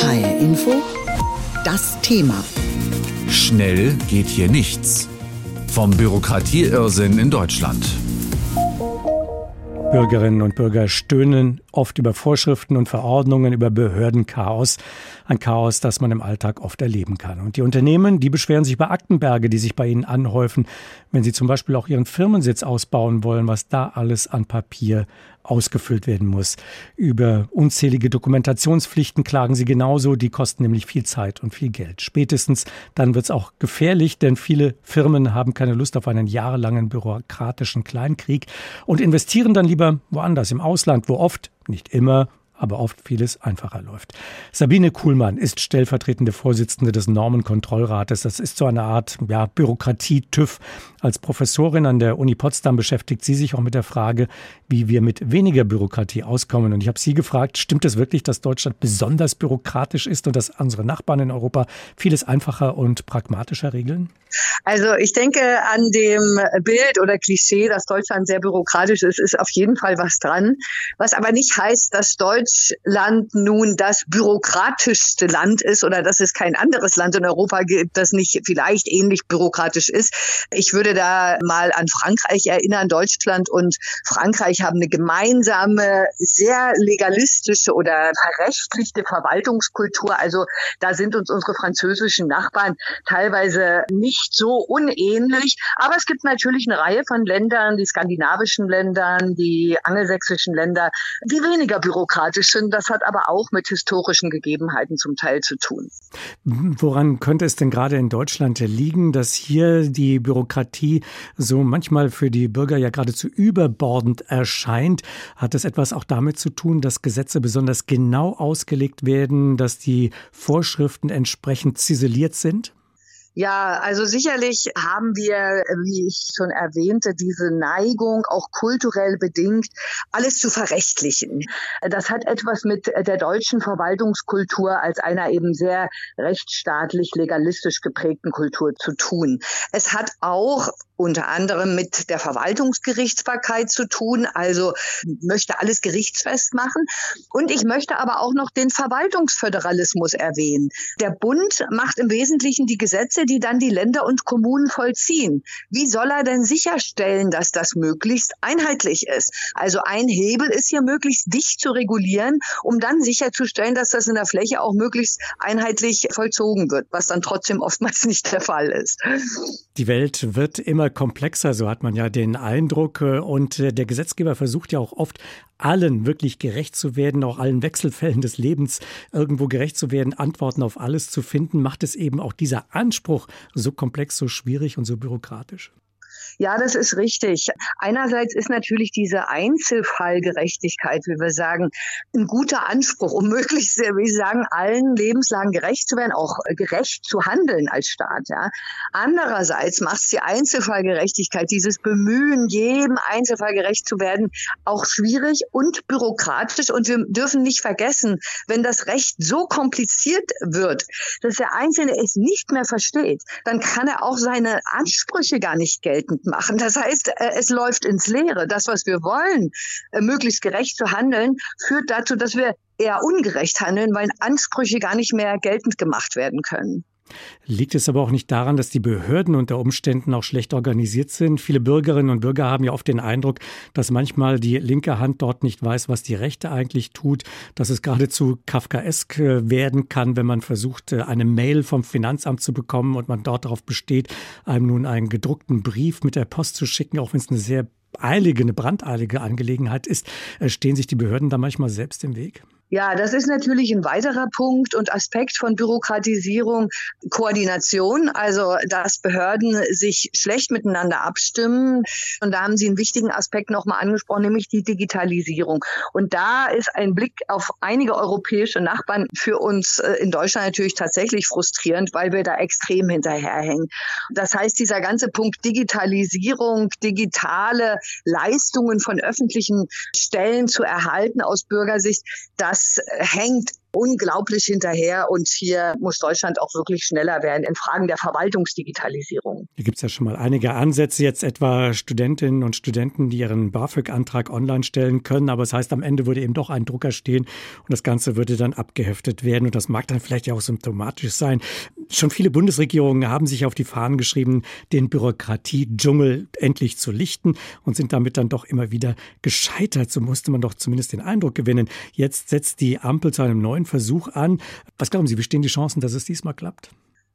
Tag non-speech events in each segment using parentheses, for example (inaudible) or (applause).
HR Info, das Thema. Schnell geht hier nichts. Vom Bürokratieirrsinn in Deutschland. Bürgerinnen und Bürger stöhnen oft über Vorschriften und Verordnungen, über Behördenchaos. Ein Chaos, das man im Alltag oft erleben kann. Und die Unternehmen, die beschweren sich über Aktenberge, die sich bei ihnen anhäufen, wenn sie zum Beispiel auch ihren Firmensitz ausbauen wollen, was da alles an Papier ausgefüllt werden muss. Über unzählige Dokumentationspflichten klagen sie genauso, die kosten nämlich viel Zeit und viel Geld. Spätestens dann wird es auch gefährlich, denn viele Firmen haben keine Lust auf einen jahrelangen bürokratischen Kleinkrieg und investieren dann lieber woanders im Ausland, wo oft, nicht immer, aber oft vieles einfacher läuft. Sabine Kuhlmann ist stellvertretende Vorsitzende des Normenkontrollrates. Das ist so eine Art ja, Bürokratie-TÜV. Als Professorin an der Uni Potsdam beschäftigt sie sich auch mit der Frage, wie wir mit weniger Bürokratie auskommen. Und ich habe sie gefragt, stimmt es wirklich, dass Deutschland besonders bürokratisch ist und dass unsere Nachbarn in Europa vieles einfacher und pragmatischer regeln? Also ich denke an dem Bild oder Klischee, dass Deutschland sehr bürokratisch ist, ist auf jeden Fall was dran. Was aber nicht heißt, dass Deutschland nun das bürokratischste Land ist oder dass es kein anderes Land in Europa gibt, das nicht vielleicht ähnlich bürokratisch ist. Ich würde da mal an Frankreich erinnern. Deutschland und Frankreich haben eine gemeinsame, sehr legalistische oder verrechtlichte Verwaltungskultur. Also da sind uns unsere französischen Nachbarn teilweise nicht nicht so unähnlich. Aber es gibt natürlich eine Reihe von Ländern, die skandinavischen Ländern, die angelsächsischen Länder, die weniger bürokratisch sind. Das hat aber auch mit historischen Gegebenheiten zum Teil zu tun. Woran könnte es denn gerade in Deutschland liegen, dass hier die Bürokratie so manchmal für die Bürger ja geradezu überbordend erscheint? Hat es etwas auch damit zu tun, dass Gesetze besonders genau ausgelegt werden, dass die Vorschriften entsprechend ziseliert sind? Ja, also sicherlich haben wir, wie ich schon erwähnte, diese Neigung, auch kulturell bedingt, alles zu verrechtlichen. Das hat etwas mit der deutschen Verwaltungskultur als einer eben sehr rechtsstaatlich, legalistisch geprägten Kultur zu tun. Es hat auch unter anderem mit der Verwaltungsgerichtsbarkeit zu tun, also möchte alles gerichtsfest machen. Und ich möchte aber auch noch den Verwaltungsföderalismus erwähnen. Der Bund macht im Wesentlichen die Gesetze, die dann die Länder und Kommunen vollziehen. Wie soll er denn sicherstellen, dass das möglichst einheitlich ist? Also ein Hebel ist hier möglichst dicht zu regulieren, um dann sicherzustellen, dass das in der Fläche auch möglichst einheitlich vollzogen wird, was dann trotzdem oftmals (laughs) nicht der Fall ist. Die Welt wird immer komplexer, so hat man ja den Eindruck. Äh, und äh, der Gesetzgeber versucht ja auch oft, allen wirklich gerecht zu werden, auch allen Wechselfällen des Lebens irgendwo gerecht zu werden, Antworten auf alles zu finden, macht es eben auch dieser Anspruch so komplex, so schwierig und so bürokratisch. Ja, das ist richtig. Einerseits ist natürlich diese Einzelfallgerechtigkeit, wie wir sagen, ein guter Anspruch, um (laughs) möglichst, wie Sie sagen, allen Lebenslagen gerecht zu werden, auch gerecht zu handeln als Staat. Ja. Andererseits macht es die Einzelfallgerechtigkeit, dieses Bemühen, jedem Einzelfall gerecht zu werden, auch schwierig und bürokratisch. Und wir dürfen nicht vergessen, wenn das Recht so kompliziert wird, dass der Einzelne es nicht mehr versteht, dann kann er auch seine Ansprüche gar nicht geltend machen. Das heißt, äh, es läuft ins Leere. Das, was wir wollen, äh, möglichst gerecht zu handeln, führt dazu, dass wir eher ungerecht handeln, weil Ansprüche gar nicht mehr geltend gemacht werden können. Liegt es aber auch nicht daran, dass die Behörden unter Umständen auch schlecht organisiert sind? Viele Bürgerinnen und Bürger haben ja oft den Eindruck, dass manchmal die linke Hand dort nicht weiß, was die rechte eigentlich tut, dass es geradezu kafkaesk äh, werden kann, wenn man versucht, äh, eine Mail vom Finanzamt zu bekommen und man dort darauf besteht, einem nun einen gedruckten Brief mit der Post zu schicken, auch wenn es eine sehr eilige, eine brandeilige Angelegenheit ist. Äh, stehen sich die Behörden da manchmal selbst im Weg? Ja, das ist natürlich ein weiterer Punkt und Aspekt von Bürokratisierung, Koordination, also dass Behörden sich schlecht miteinander abstimmen. Und da haben Sie einen wichtigen Aspekt nochmal angesprochen, nämlich die Digitalisierung. Und da ist ein Blick auf einige europäische Nachbarn für uns äh, in Deutschland natürlich tatsächlich frustrierend, weil wir da extrem hinterherhängen. Das heißt, dieser ganze Punkt Digitalisierung, digitale Leistungen von öffentlichen Stellen zu erhalten aus Bürgersicht, das das hängt unglaublich hinterher und hier muss Deutschland auch wirklich schneller werden in Fragen der Verwaltungsdigitalisierung. Hier gibt es ja schon mal einige Ansätze, jetzt etwa Studentinnen und Studenten, die ihren BAföG-Antrag online stellen können, aber es das heißt, am Ende würde eben doch ein Drucker stehen und das Ganze würde dann abgeheftet werden und das mag dann vielleicht ja auch symptomatisch sein. Schon viele Bundesregierungen haben sich auf die Fahnen geschrieben, den Bürokratiedschungel endlich zu lichten und sind damit dann doch immer wieder gescheitert. So musste man doch zumindest den Eindruck gewinnen. Jetzt setzt die Ampel zu einem neuen Versuch an. Was glauben Sie, wie stehen die Chancen, dass es diesmal klappt?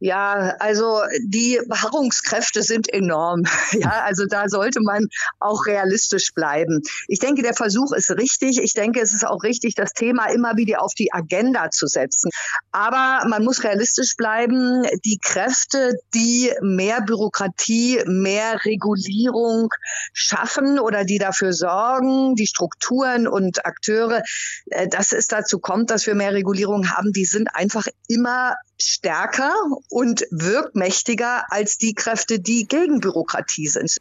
Ja, also die Beharrungskräfte sind enorm. (laughs) Ja, also da sollte man auch realistisch bleiben. Ich denke, der Versuch ist richtig. Ich denke, es ist auch richtig, das Thema immer wieder auf die Agenda zu setzen. Aber man muss realistisch bleiben. Die Kräfte, die mehr Bürokratie, mehr Regulierung schaffen oder die dafür sorgen, die Strukturen und Akteure, äh, dass es dazu kommt, dass wir mehr Regulierung haben, die sind einfach immer stärker und wirkmächtiger als die Kräfte, die gegen Bürokratie sind.